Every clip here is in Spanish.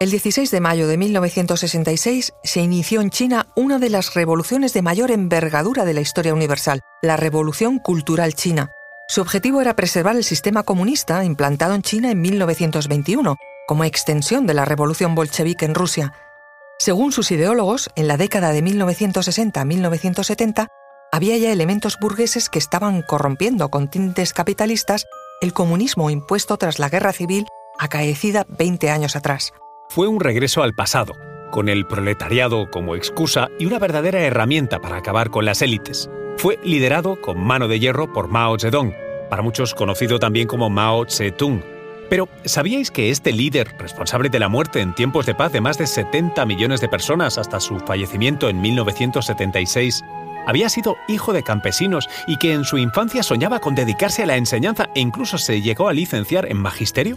El 16 de mayo de 1966 se inició en China una de las revoluciones de mayor envergadura de la historia universal, la Revolución Cultural China. Su objetivo era preservar el sistema comunista implantado en China en 1921, como extensión de la revolución bolchevique en Rusia. Según sus ideólogos, en la década de 1960-1970 había ya elementos burgueses que estaban corrompiendo con tintes capitalistas el comunismo impuesto tras la guerra civil acaecida 20 años atrás. Fue un regreso al pasado, con el proletariado como excusa y una verdadera herramienta para acabar con las élites. Fue liderado con mano de hierro por Mao Zedong, para muchos conocido también como Mao Zedong. Pero, ¿sabíais que este líder, responsable de la muerte en tiempos de paz de más de 70 millones de personas hasta su fallecimiento en 1976, había sido hijo de campesinos y que en su infancia soñaba con dedicarse a la enseñanza e incluso se llegó a licenciar en magisterio?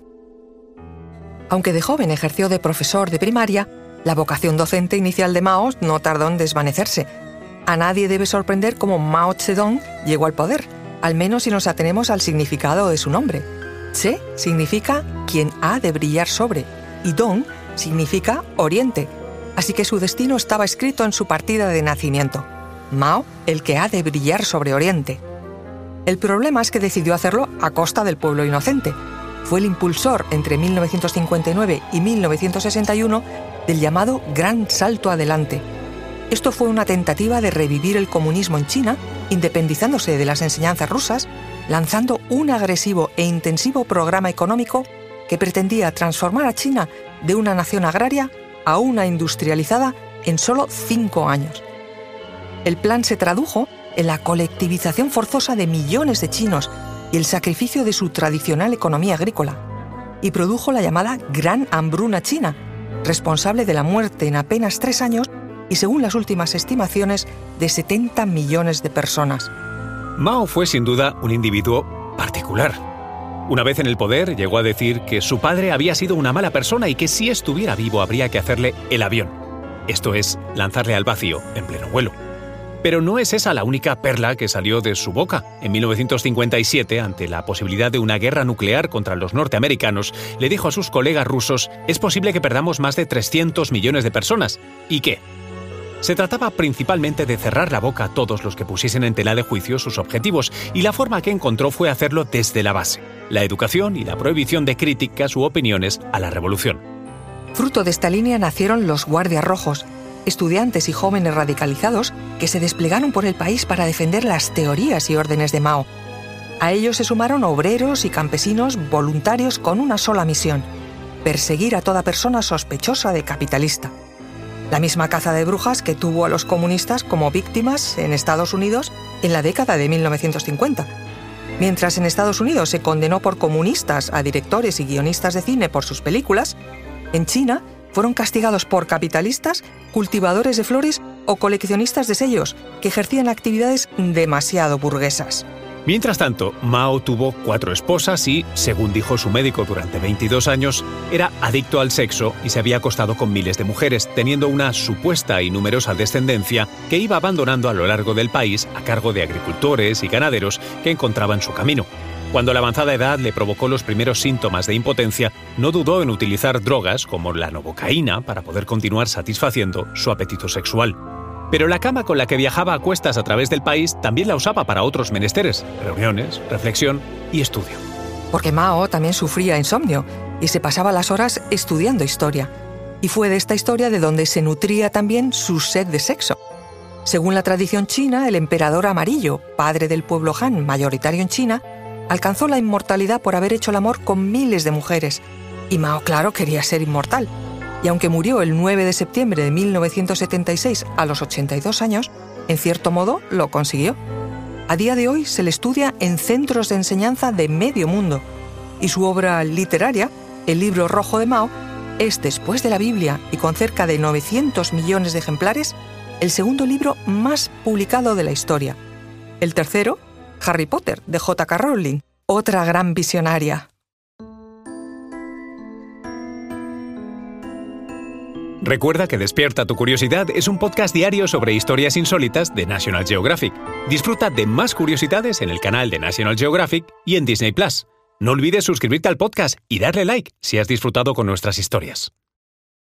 Aunque de joven ejerció de profesor de primaria, la vocación docente inicial de Mao no tardó en desvanecerse. A nadie debe sorprender cómo Mao Zedong llegó al poder, al menos si nos atenemos al significado de su nombre. Che significa quien ha de brillar sobre y Dong significa oriente, así que su destino estaba escrito en su partida de nacimiento. Mao, el que ha de brillar sobre Oriente. El problema es que decidió hacerlo a costa del pueblo inocente, fue el impulsor entre 1959 y 1961 del llamado Gran Salto Adelante. Esto fue una tentativa de revivir el comunismo en China, independizándose de las enseñanzas rusas, lanzando un agresivo e intensivo programa económico que pretendía transformar a China de una nación agraria a una industrializada en solo cinco años. El plan se tradujo en la colectivización forzosa de millones de chinos y el sacrificio de su tradicional economía agrícola, y produjo la llamada Gran Hambruna China, responsable de la muerte en apenas tres años y, según las últimas estimaciones, de 70 millones de personas. Mao fue sin duda un individuo particular. Una vez en el poder llegó a decir que su padre había sido una mala persona y que si estuviera vivo habría que hacerle el avión. Esto es, lanzarle al vacío en pleno vuelo. Pero no es esa la única perla que salió de su boca. En 1957, ante la posibilidad de una guerra nuclear contra los norteamericanos, le dijo a sus colegas rusos, es posible que perdamos más de 300 millones de personas. ¿Y qué? Se trataba principalmente de cerrar la boca a todos los que pusiesen en tela de juicio sus objetivos, y la forma que encontró fue hacerlo desde la base, la educación y la prohibición de críticas u opiniones a la revolución. Fruto de esta línea nacieron los Guardias Rojos, estudiantes y jóvenes radicalizados que se desplegaron por el país para defender las teorías y órdenes de Mao. A ellos se sumaron obreros y campesinos voluntarios con una sola misión, perseguir a toda persona sospechosa de capitalista. La misma caza de brujas que tuvo a los comunistas como víctimas en Estados Unidos en la década de 1950. Mientras en Estados Unidos se condenó por comunistas a directores y guionistas de cine por sus películas, en China fueron castigados por capitalistas, cultivadores de flores o coleccionistas de sellos que ejercían actividades demasiado burguesas. Mientras tanto, Mao tuvo cuatro esposas y, según dijo su médico durante 22 años, era adicto al sexo y se había acostado con miles de mujeres, teniendo una supuesta y numerosa descendencia que iba abandonando a lo largo del país a cargo de agricultores y ganaderos que encontraban su camino. Cuando la avanzada edad le provocó los primeros síntomas de impotencia, no dudó en utilizar drogas como la novocaína para poder continuar satisfaciendo su apetito sexual. Pero la cama con la que viajaba a cuestas a través del país también la usaba para otros menesteres, reuniones, reflexión y estudio. Porque Mao también sufría insomnio y se pasaba las horas estudiando historia. Y fue de esta historia de donde se nutría también su sed de sexo. Según la tradición china, el emperador amarillo, padre del pueblo Han mayoritario en China, alcanzó la inmortalidad por haber hecho el amor con miles de mujeres. Y Mao, claro, quería ser inmortal. Y aunque murió el 9 de septiembre de 1976 a los 82 años, en cierto modo lo consiguió. A día de hoy se le estudia en centros de enseñanza de medio mundo. Y su obra literaria, El libro rojo de Mao, es, después de la Biblia y con cerca de 900 millones de ejemplares, el segundo libro más publicado de la historia. El tercero, Harry Potter, de J.K. Rowling, otra gran visionaria. Recuerda que Despierta tu Curiosidad es un podcast diario sobre historias insólitas de National Geographic. Disfruta de más curiosidades en el canal de National Geographic y en Disney Plus. No olvides suscribirte al podcast y darle like si has disfrutado con nuestras historias.